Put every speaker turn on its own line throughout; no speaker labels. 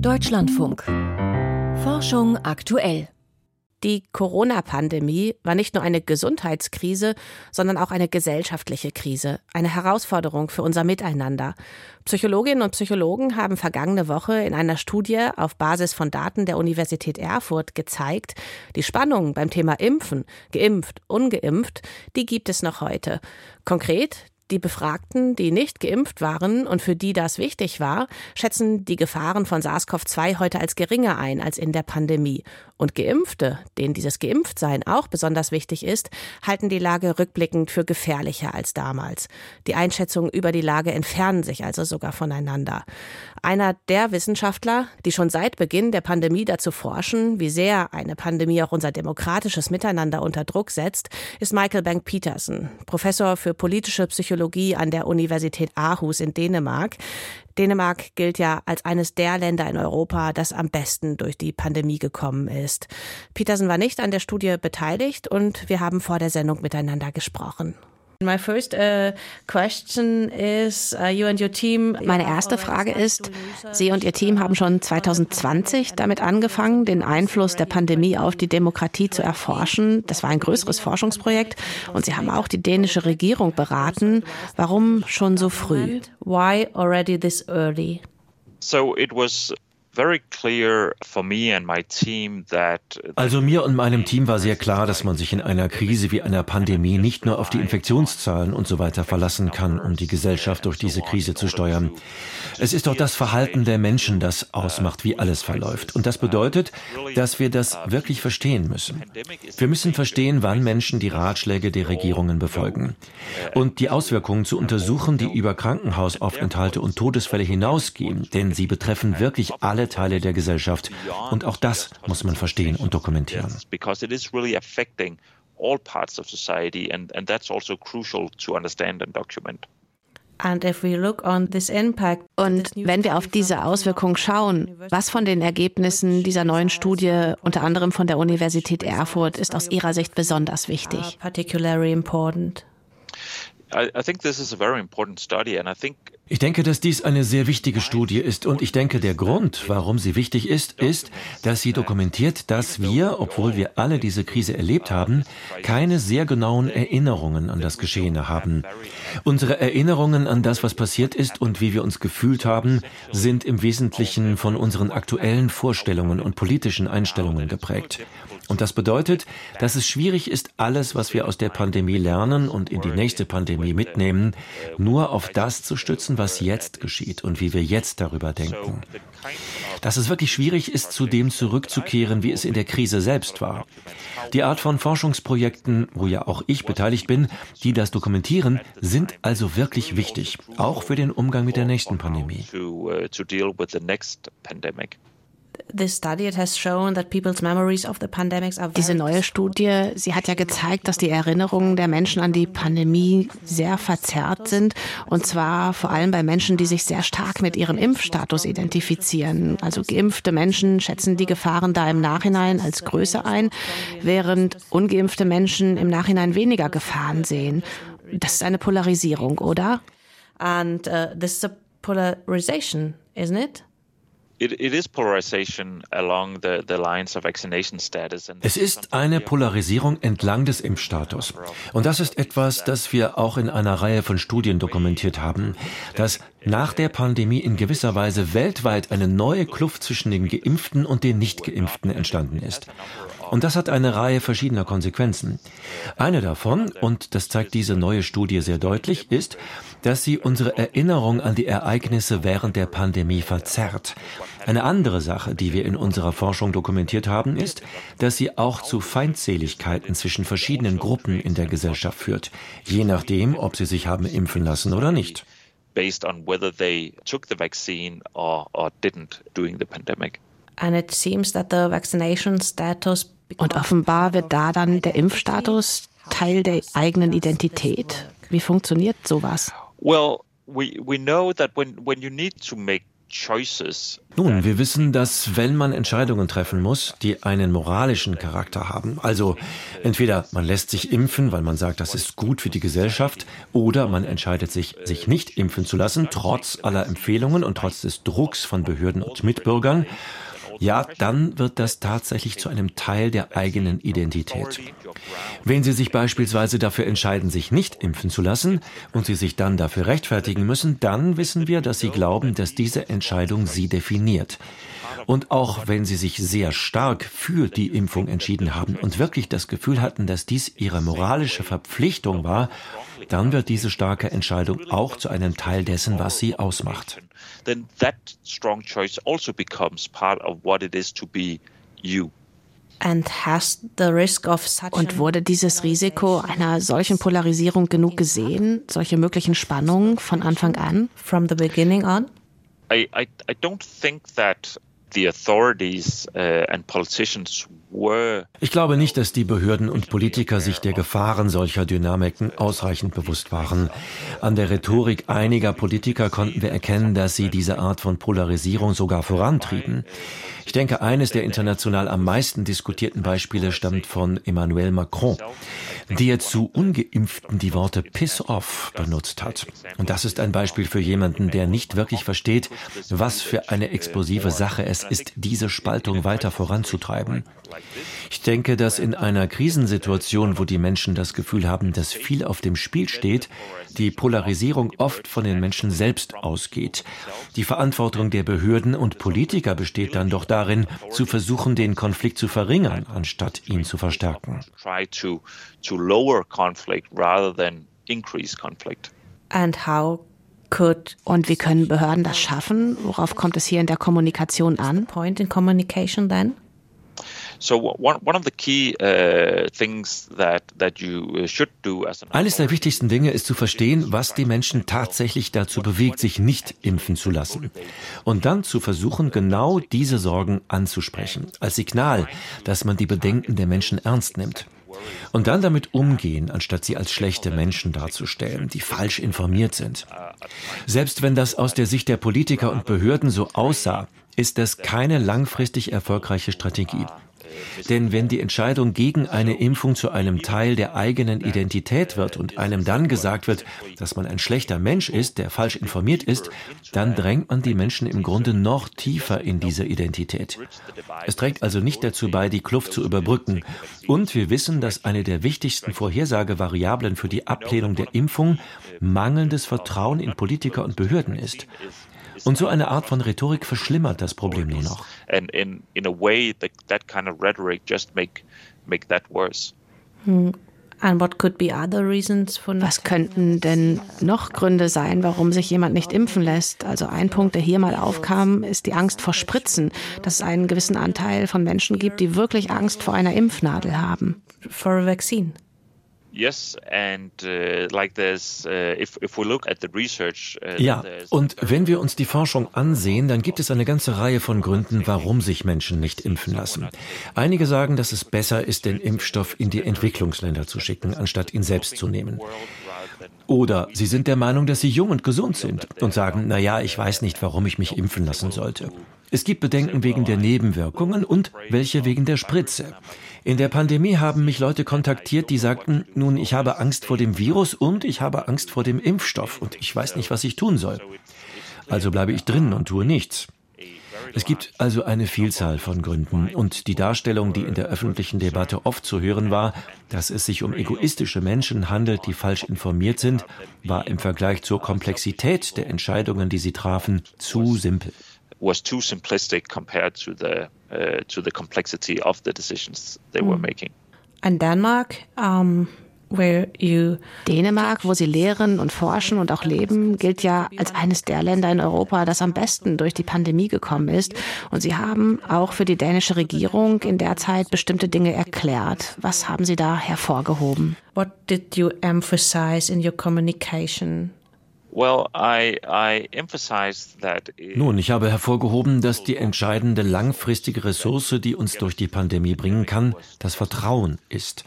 Deutschlandfunk. Forschung aktuell.
Die Corona-Pandemie war nicht nur eine Gesundheitskrise, sondern auch eine gesellschaftliche Krise, eine Herausforderung für unser Miteinander. Psychologinnen und Psychologen haben vergangene Woche in einer Studie auf Basis von Daten der Universität Erfurt gezeigt, die Spannung beim Thema Impfen, geimpft, ungeimpft, die gibt es noch heute. Konkret, die Befragten, die nicht geimpft waren und für die das wichtig war, schätzen die Gefahren von SARS-CoV-2 heute als geringer ein als in der Pandemie. Und Geimpfte, denen dieses Geimpftsein auch besonders wichtig ist, halten die Lage rückblickend für gefährlicher als damals. Die Einschätzungen über die Lage entfernen sich also sogar voneinander. Einer der Wissenschaftler, die schon seit Beginn der Pandemie dazu forschen, wie sehr eine Pandemie auch unser demokratisches Miteinander unter Druck setzt, ist Michael Bank Peterson, Professor für politische Psychologie an der Universität Aarhus in Dänemark. Dänemark gilt ja als eines der Länder in Europa, das am besten durch die Pandemie gekommen ist. Peterson war nicht an der Studie beteiligt und wir haben vor der Sendung miteinander gesprochen.
Uh, Meine erste Frage ist, Sie und Ihr Team haben schon 2020 damit angefangen, den Einfluss der Pandemie auf die Demokratie zu erforschen. Das war ein größeres Forschungsprojekt und Sie haben auch die dänische Regierung beraten. Warum schon so früh?
Why already this early?
So it was
also mir und meinem Team war sehr klar, dass man sich in einer Krise wie einer Pandemie nicht nur auf die Infektionszahlen und so weiter verlassen kann, um die Gesellschaft durch diese Krise zu steuern. Es ist doch das Verhalten der Menschen, das ausmacht, wie alles verläuft. Und das bedeutet, dass wir das wirklich verstehen müssen. Wir müssen verstehen, wann Menschen die Ratschläge der Regierungen befolgen. Und die Auswirkungen zu untersuchen, die über Krankenhausaufenthalte und Todesfälle hinausgehen, denn sie betreffen wirklich alle Teile der Gesellschaft. Und auch das muss man verstehen und dokumentieren.
all parts of society and, and that's also crucial to understand and document.
Und wenn wir auf diese Auswirkungen schauen, was von den Ergebnissen dieser neuen Studie, unter anderem von der Universität Erfurt, ist aus Ihrer Sicht besonders wichtig?
Ich denke, dass dies eine sehr wichtige Studie ist und ich denke, der Grund, warum sie wichtig ist, ist, dass sie dokumentiert, dass wir, obwohl wir alle diese Krise erlebt haben, keine sehr genauen Erinnerungen an das Geschehene haben. Unsere Erinnerungen an das, was passiert ist und wie wir uns gefühlt haben, sind im Wesentlichen von unseren aktuellen Vorstellungen und politischen Einstellungen geprägt. Und das bedeutet, dass es schwierig ist, alles, was wir aus der Pandemie lernen und in die nächste Pandemie mitnehmen, nur auf das zu stützen, was jetzt geschieht und wie wir jetzt darüber denken. Dass es wirklich schwierig ist, zu dem zurückzukehren, wie es in der Krise selbst war. Die Art von Forschungsprojekten, wo ja auch ich beteiligt bin, die das dokumentieren, sind also wirklich wichtig, auch für den Umgang mit der nächsten Pandemie.
Diese neue Studie, sie hat ja gezeigt, dass die Erinnerungen der Menschen an die Pandemie sehr verzerrt sind. Und zwar vor allem bei Menschen, die sich sehr stark mit ihrem Impfstatus identifizieren. Also geimpfte Menschen schätzen die Gefahren da im Nachhinein als größer ein, während ungeimpfte Menschen im Nachhinein weniger Gefahren sehen. Das ist eine Polarisierung, oder?
And uh, this is a polarization, isn't it?
Es ist eine Polarisierung entlang des Impfstatus. Und das ist etwas, das wir auch in einer Reihe von Studien dokumentiert haben, dass nach der Pandemie in gewisser Weise weltweit eine neue Kluft zwischen den Geimpften und den Nicht-Geimpften entstanden ist. Und das hat eine Reihe verschiedener Konsequenzen. Eine davon, und das zeigt diese neue Studie sehr deutlich, ist, dass sie unsere Erinnerung an die Ereignisse während der Pandemie verzerrt. Eine andere Sache, die wir in unserer Forschung dokumentiert haben, ist, dass sie auch zu Feindseligkeiten zwischen verschiedenen Gruppen in der Gesellschaft führt, je nachdem, ob sie sich haben impfen lassen oder nicht.
Based on whether they took the vaccine or, or didn't during the pandemic.
And it seems that the vaccination status
und offenbar wird da dann der Impfstatus Teil der eigenen Identität. Wie funktioniert sowas?
Well, we we know that when when you need to make
Nun, wir wissen, dass wenn man Entscheidungen treffen muss, die einen moralischen Charakter haben, also entweder man lässt sich impfen, weil man sagt, das ist gut für die Gesellschaft, oder man entscheidet sich, sich nicht impfen zu lassen, trotz aller Empfehlungen und trotz des Drucks von Behörden und Mitbürgern, ja, dann wird das tatsächlich zu einem Teil der eigenen Identität. Wenn Sie sich beispielsweise dafür entscheiden, sich nicht impfen zu lassen und Sie sich dann dafür rechtfertigen müssen, dann wissen wir, dass Sie glauben, dass diese Entscheidung Sie definiert. Und auch wenn Sie sich sehr stark für die Impfung entschieden haben und wirklich das Gefühl hatten, dass dies Ihre moralische Verpflichtung war, dann wird diese starke Entscheidung auch zu einem Teil dessen, was sie ausmacht. Also. Und wurde dieses Risiko einer solchen Polarisierung genug gesehen, solche möglichen Spannungen von Anfang an?
From the beginning on?
I, I, I don't think that uh,
ich glaube nicht, dass die Behörden und Politiker sich der Gefahren solcher Dynamiken ausreichend bewusst waren. An der Rhetorik einiger Politiker konnten wir erkennen, dass sie diese Art von Polarisierung sogar vorantrieben. Ich denke, eines der international am meisten diskutierten Beispiele stammt von Emmanuel Macron, der zu ungeimpften die Worte Piss off benutzt hat. Und das ist ein Beispiel für jemanden, der nicht wirklich versteht, was für eine explosive Sache es ist, diese Spaltung weiter voranzutreiben. Ich denke, dass in einer Krisensituation, wo die Menschen das Gefühl haben, dass viel auf dem Spiel steht, die Polarisierung oft von den Menschen selbst ausgeht. Die Verantwortung der Behörden und Politiker besteht dann doch darin, zu versuchen, den Konflikt zu verringern, anstatt ihn zu verstärken.
And how could
und wie können Behörden das schaffen? Worauf kommt es hier in der Kommunikation an?
Point in communication then?
Eines der wichtigsten Dinge ist zu verstehen, was die Menschen tatsächlich dazu bewegt, sich nicht impfen zu lassen. Und dann zu versuchen, genau diese Sorgen anzusprechen, als Signal, dass man die Bedenken der Menschen ernst nimmt. Und dann damit umgehen, anstatt sie als schlechte Menschen darzustellen, die falsch informiert sind. Selbst wenn das aus der Sicht der Politiker und Behörden so aussah, ist das keine langfristig erfolgreiche Strategie. Denn wenn die Entscheidung gegen eine Impfung zu einem Teil der eigenen Identität wird und einem dann gesagt wird, dass man ein schlechter Mensch ist, der falsch informiert ist, dann drängt man die Menschen im Grunde noch tiefer in diese Identität. Es trägt also nicht dazu bei, die Kluft zu überbrücken. Und wir wissen, dass eine der wichtigsten Vorhersagevariablen für die Ablehnung der Impfung mangelndes Vertrauen in Politiker und Behörden ist. Und so eine Art von Rhetorik verschlimmert das Problem nur noch.
Hm. Was könnten denn noch Gründe sein, warum sich jemand nicht impfen lässt? Also ein Punkt, der hier mal aufkam, ist die Angst vor Spritzen, dass es einen gewissen Anteil von Menschen gibt, die wirklich Angst vor einer Impfnadel haben.
For a vaccine.
Yes, and uh, like this, uh, if, if we look at the research, uh, ja, und wenn wir uns die Forschung ansehen, dann gibt es eine ganze Reihe von Gründen, warum sich Menschen nicht impfen lassen. Einige sagen, dass es besser ist, den Impfstoff in die Entwicklungsländer zu schicken, anstatt ihn selbst zu nehmen. Oder sie sind der Meinung, dass sie jung und gesund sind und sagen, na ja, ich weiß nicht, warum ich mich impfen lassen sollte. Es gibt Bedenken wegen der Nebenwirkungen und welche wegen der Spritze. In der Pandemie haben mich Leute kontaktiert, die sagten, nun, ich habe Angst vor dem Virus und ich habe Angst vor dem Impfstoff und ich weiß nicht, was ich tun soll. Also bleibe ich drin und tue nichts. Es gibt also eine Vielzahl von Gründen und die Darstellung, die in der öffentlichen Debatte oft zu hören war, dass es sich um egoistische Menschen handelt, die falsch informiert sind, war im Vergleich zur Komplexität der Entscheidungen, die sie trafen, zu simpel was too simplistic compared to the uh, to the complexity of the decisions they mm. were making.
And Denmark, um, you
Dänemark, wo sie lehren und forschen und auch leben, gilt ja als eines der Länder in Europa, das am besten durch die Pandemie gekommen ist. Und sie haben auch für die dänische Regierung in der Zeit bestimmte Dinge erklärt. Was haben Sie da hervorgehoben?
What did you emphasize in your communication?
Nun, ich habe hervorgehoben, dass die entscheidende langfristige Ressource, die uns durch die Pandemie bringen kann, das Vertrauen ist.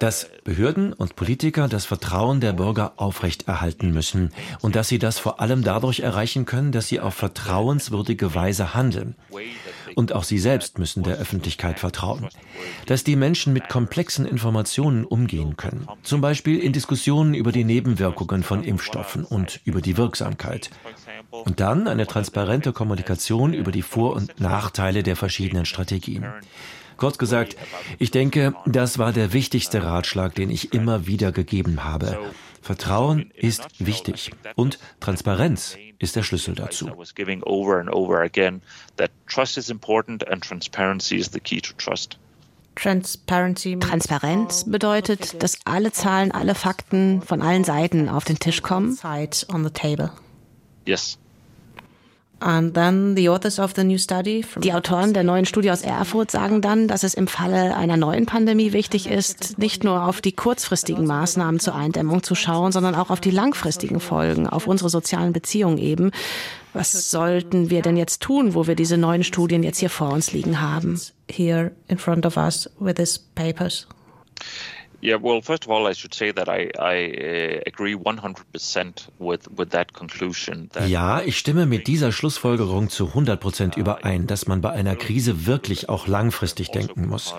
Dass Behörden und Politiker das Vertrauen der Bürger aufrechterhalten müssen und dass sie das vor allem dadurch erreichen können, dass sie auf vertrauenswürdige Weise handeln. Und auch sie selbst müssen der Öffentlichkeit vertrauen. Dass die Menschen mit komplexen Informationen umgehen können, zum Beispiel in Diskussionen über die Nebenwirkungen von Impfstoffen und über die Wirksamkeit. Und dann eine transparente Kommunikation über die Vor- und Nachteile der verschiedenen Strategien. Kurz gesagt, ich denke, das war der wichtigste Ratschlag, den ich immer wieder gegeben habe. Vertrauen ist wichtig und Transparenz ist der Schlüssel dazu.
Transparenz bedeutet, dass alle Zahlen, alle Fakten von allen Seiten auf den Tisch kommen.
Yes.
Die Autoren der neuen Studie aus Erfurt sagen dann, dass es im Falle einer neuen Pandemie wichtig ist, nicht nur auf die kurzfristigen Maßnahmen zur Eindämmung zu schauen, sondern auch auf die langfristigen Folgen, auf unsere sozialen Beziehungen eben. Was sollten wir denn jetzt tun, wo wir diese neuen Studien jetzt hier vor uns liegen haben?
Here in front of us with these papers.
Yeah, well, first of all, I should say that I, I uh, agree 100% with, with that conclusion.
That ja, ich stimme mit dieser Schlussfolgerung zu 100% überein, dass man bei einer Krise wirklich auch langfristig denken muss.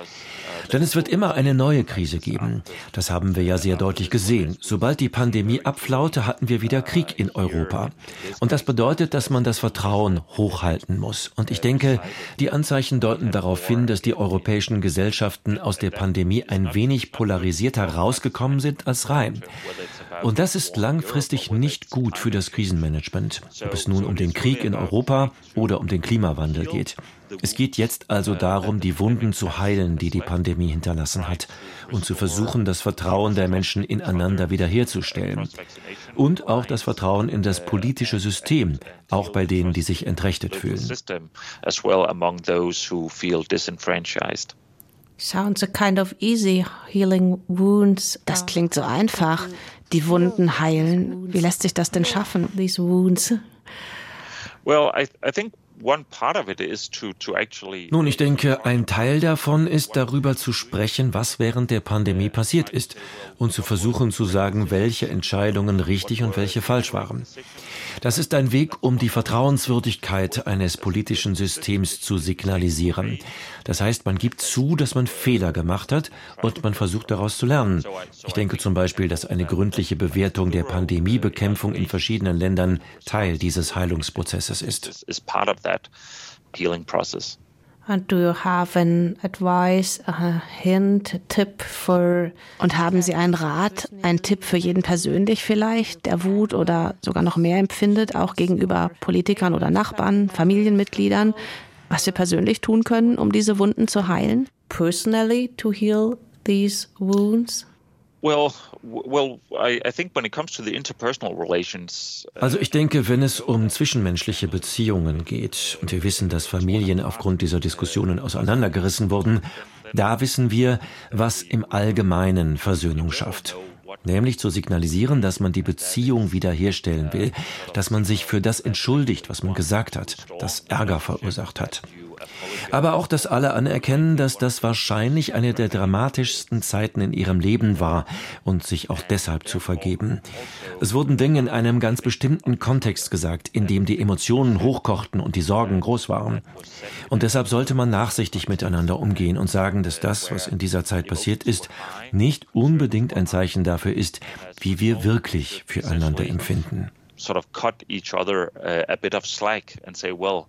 Denn es wird immer eine neue Krise geben. Das haben wir ja sehr deutlich gesehen. Sobald die Pandemie abflaute, hatten wir wieder Krieg in Europa. Und das bedeutet, dass man das Vertrauen hochhalten muss. Und ich denke, die Anzeichen deuten darauf hin, dass die europäischen Gesellschaften aus der Pandemie ein wenig polarisierter rausgekommen sind als rein. Und das ist langfristig nicht gut für das Krisenmanagement, ob es nun um den Krieg in Europa oder um den Klimawandel geht. Es geht jetzt also darum, die Wunden zu heilen, die die Pandemie hinterlassen hat, und zu versuchen, das Vertrauen der Menschen ineinander wiederherzustellen. Und auch das Vertrauen in das politische System, auch bei denen, die sich entrechtet fühlen.
Sounds a kind of easy healing wounds. Das klingt so einfach. Die Wunden heilen. Wie lässt sich das denn schaffen? These wounds.
Well, I, I think
nun, ich denke, ein Teil davon ist darüber zu sprechen, was während der Pandemie passiert ist und zu versuchen zu sagen, welche Entscheidungen richtig und welche falsch waren. Das ist ein Weg, um die Vertrauenswürdigkeit eines politischen Systems zu signalisieren. Das heißt, man gibt zu, dass man Fehler gemacht hat und man versucht daraus zu lernen. Ich denke zum Beispiel, dass eine gründliche Bewertung der Pandemiebekämpfung in verschiedenen Ländern Teil dieses Heilungsprozesses ist.
And do you have an advice, a hint, Tipp for? Und haben Sie einen Rat, einen Tipp für jeden persönlich vielleicht, der Wut oder sogar noch mehr empfindet, auch gegenüber Politikern oder Nachbarn, Familienmitgliedern, was wir persönlich tun können, um diese Wunden zu heilen?
Personally to heal these wounds?
Uh,
also ich denke, wenn es um zwischenmenschliche Beziehungen geht, und wir wissen, dass Familien aufgrund dieser Diskussionen auseinandergerissen wurden, da wissen wir, was im Allgemeinen Versöhnung schafft nämlich zu signalisieren, dass man die Beziehung wiederherstellen will, dass man sich für das entschuldigt, was man gesagt hat, das Ärger verursacht hat. Aber auch, dass alle anerkennen, dass das wahrscheinlich eine der dramatischsten Zeiten in ihrem Leben war und sich auch deshalb zu vergeben. Es wurden Dinge in einem ganz bestimmten Kontext gesagt, in dem die Emotionen hochkochten und die Sorgen groß waren. Und deshalb sollte man nachsichtig miteinander umgehen und sagen, dass das, was in dieser Zeit passiert ist, nicht unbedingt ein Zeichen dafür ist, wie wir wirklich füreinander empfinden. Sort of cut each other uh, a bit of slack and say, well,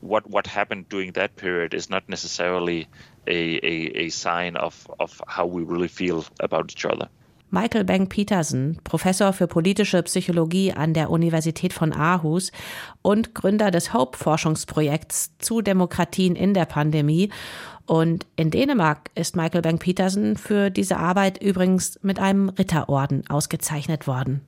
what what happened during that period is not necessarily a, a, a sign of, of how we really feel about each other.
Michael Bank Peterson, Professor für politische Psychologie an der Universität von Aarhus und Gründer des Hope-Forschungsprojekts zu Demokratien in der Pandemie. Und in Dänemark ist Michael Bank Peterson für diese Arbeit übrigens mit einem Ritterorden ausgezeichnet worden.